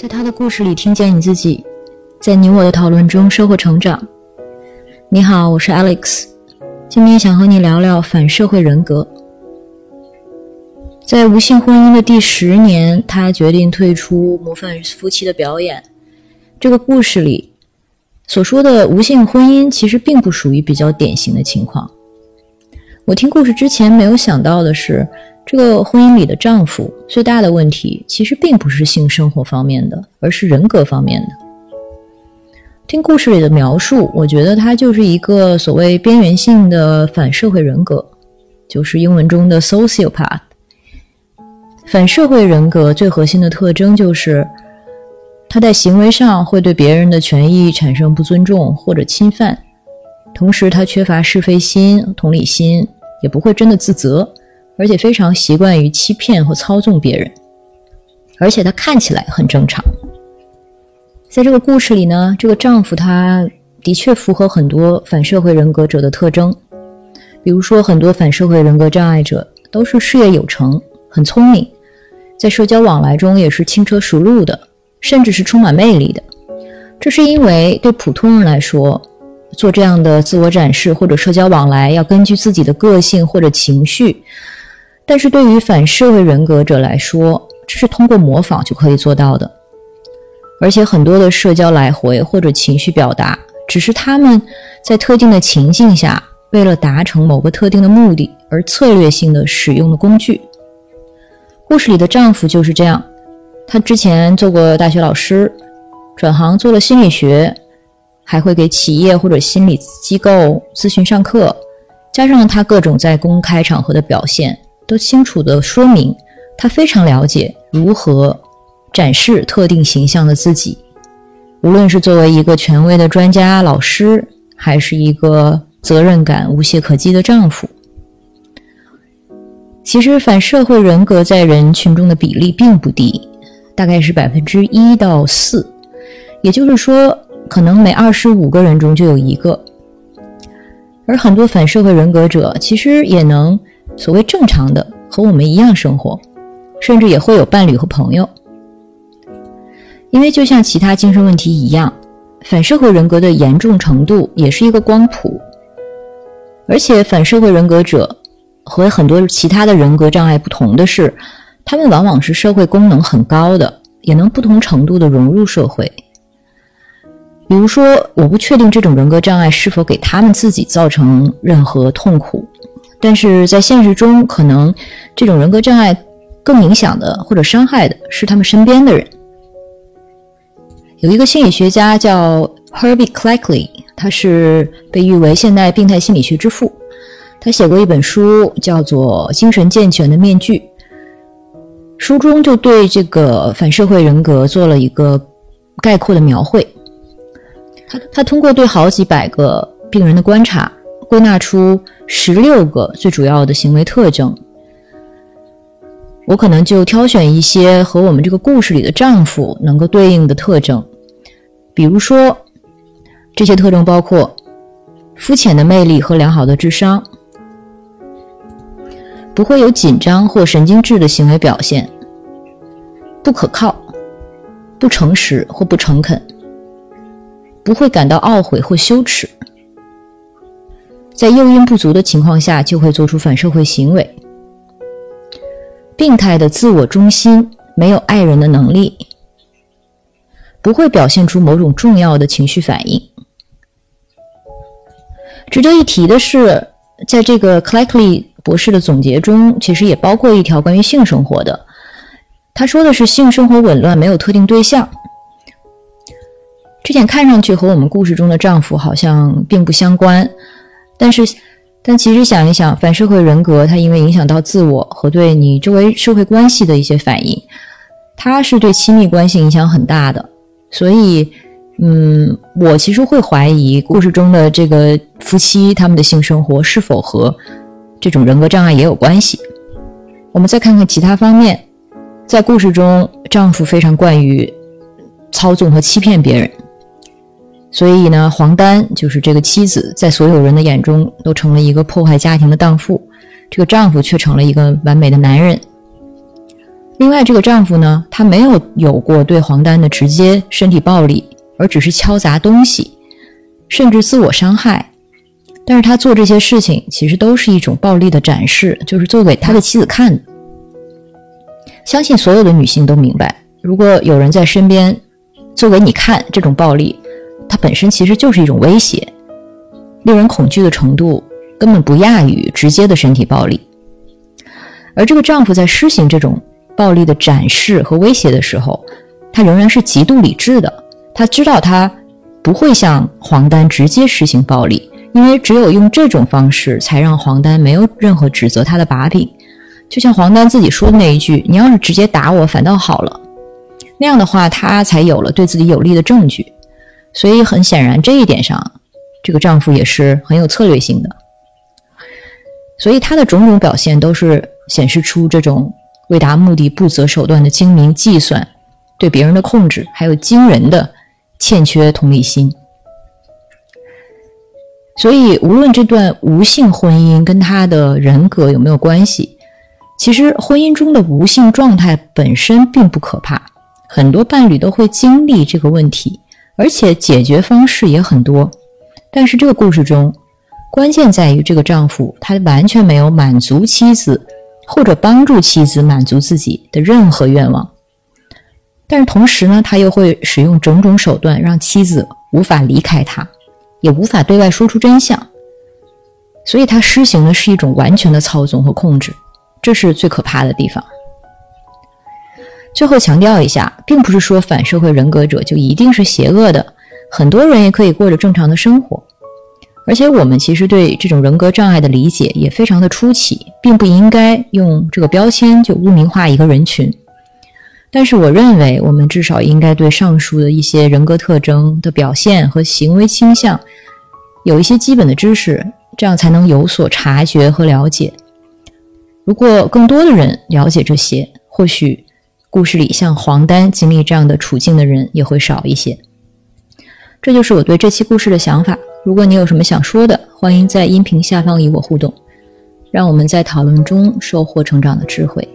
在他的故事里听见你自己，在你我的讨论中收获成长。你好，我是 Alex，今天想和你聊聊反社会人格。在无性婚姻的第十年，他决定退出模范夫妻的表演。这个故事里所说的无性婚姻，其实并不属于比较典型的情况。我听故事之前没有想到的是，这个婚姻里的丈夫最大的问题，其实并不是性生活方面的，而是人格方面的。听故事里的描述，我觉得他就是一个所谓边缘性的反社会人格，就是英文中的 sociopath。反社会人格最核心的特征就是，他在行为上会对别人的权益产生不尊重或者侵犯，同时他缺乏是非心、同理心，也不会真的自责，而且非常习惯于欺骗和操纵别人，而且他看起来很正常。在这个故事里呢，这个丈夫他的确符合很多反社会人格者的特征，比如说很多反社会人格障碍者都是事业有成、很聪明。在社交往来中也是轻车熟路的，甚至是充满魅力的。这是因为对普通人来说，做这样的自我展示或者社交往来要根据自己的个性或者情绪；但是对于反社会人格者来说，这是通过模仿就可以做到的。而且很多的社交来回或者情绪表达，只是他们在特定的情境下，为了达成某个特定的目的而策略性的使用的工具。故事里的丈夫就是这样，他之前做过大学老师，转行做了心理学，还会给企业或者心理机构咨询上课，加上他各种在公开场合的表现，都清楚地说明他非常了解如何展示特定形象的自己，无论是作为一个权威的专家老师，还是一个责任感无懈可击的丈夫。其实反社会人格在人群中的比例并不低，大概是百分之一到四，也就是说，可能每二十五个人中就有一个。而很多反社会人格者其实也能所谓正常的和我们一样生活，甚至也会有伴侣和朋友。因为就像其他精神问题一样，反社会人格的严重程度也是一个光谱，而且反社会人格者。和很多其他的人格障碍不同的是，他们往往是社会功能很高的，也能不同程度的融入社会。比如说，我不确定这种人格障碍是否给他们自己造成任何痛苦，但是在现实中，可能这种人格障碍更影响的或者伤害的是他们身边的人。有一个心理学家叫 Herbie Cleckley，他是被誉为现代病态心理学之父。他写过一本书，叫做《精神健全的面具》。书中就对这个反社会人格做了一个概括的描绘。他他通过对好几百个病人的观察，归纳出十六个最主要的行为特征。我可能就挑选一些和我们这个故事里的丈夫能够对应的特征，比如说，这些特征包括肤浅的魅力和良好的智商。不会有紧张或神经质的行为表现，不可靠、不诚实或不诚恳，不会感到懊悔或羞耻，在诱因不足的情况下就会做出反社会行为，病态的自我中心，没有爱人的能力，不会表现出某种重要的情绪反应。值得一提的是，在这个 Cleckley。博士的总结中，其实也包括一条关于性生活的。他说的是性生活紊乱，没有特定对象。这点看上去和我们故事中的丈夫好像并不相关，但是，但其实想一想，反社会人格它因为影响到自我和对你周围社会关系的一些反应，它是对亲密关系影响很大的。所以，嗯，我其实会怀疑故事中的这个夫妻他们的性生活是否和。这种人格障碍也有关系。我们再看看其他方面，在故事中，丈夫非常惯于操纵和欺骗别人，所以呢，黄丹就是这个妻子，在所有人的眼中都成了一个破坏家庭的荡妇，这个丈夫却成了一个完美的男人。另外，这个丈夫呢，他没有有过对黄丹的直接身体暴力，而只是敲砸东西，甚至自我伤害。但是他做这些事情，其实都是一种暴力的展示，就是做给他的妻子看的。相信所有的女性都明白，如果有人在身边做给你看这种暴力，它本身其实就是一种威胁，令人恐惧的程度根本不亚于直接的身体暴力。而这个丈夫在施行这种。暴力的展示和威胁的时候，他仍然是极度理智的。他知道他不会向黄丹直接实行暴力，因为只有用这种方式，才让黄丹没有任何指责他的把柄。就像黄丹自己说的那一句：“你要是直接打我，反倒好了。”那样的话，他才有了对自己有利的证据。所以很显然，这一点上，这个丈夫也是很有策略性的。所以他的种种表现都是显示出这种。为达目的不择手段的精明计算，对别人的控制，还有惊人的欠缺同理心。所以，无论这段无性婚姻跟他的人格有没有关系，其实婚姻中的无性状态本身并不可怕。很多伴侣都会经历这个问题，而且解决方式也很多。但是这个故事中，关键在于这个丈夫他完全没有满足妻子。或者帮助妻子满足自己的任何愿望，但是同时呢，他又会使用种种手段让妻子无法离开他，也无法对外说出真相。所以，他施行的是一种完全的操纵和控制，这是最可怕的地方。最后强调一下，并不是说反社会人格者就一定是邪恶的，很多人也可以过着正常的生活。而且我们其实对这种人格障碍的理解也非常的初期，并不应该用这个标签就污名化一个人群。但是我认为，我们至少应该对上述的一些人格特征的表现和行为倾向有一些基本的知识，这样才能有所察觉和了解。如果更多的人了解这些，或许故事里像黄丹经历这样的处境的人也会少一些。这就是我对这期故事的想法。如果你有什么想说的，欢迎在音频下方与我互动，让我们在讨论中收获成长的智慧。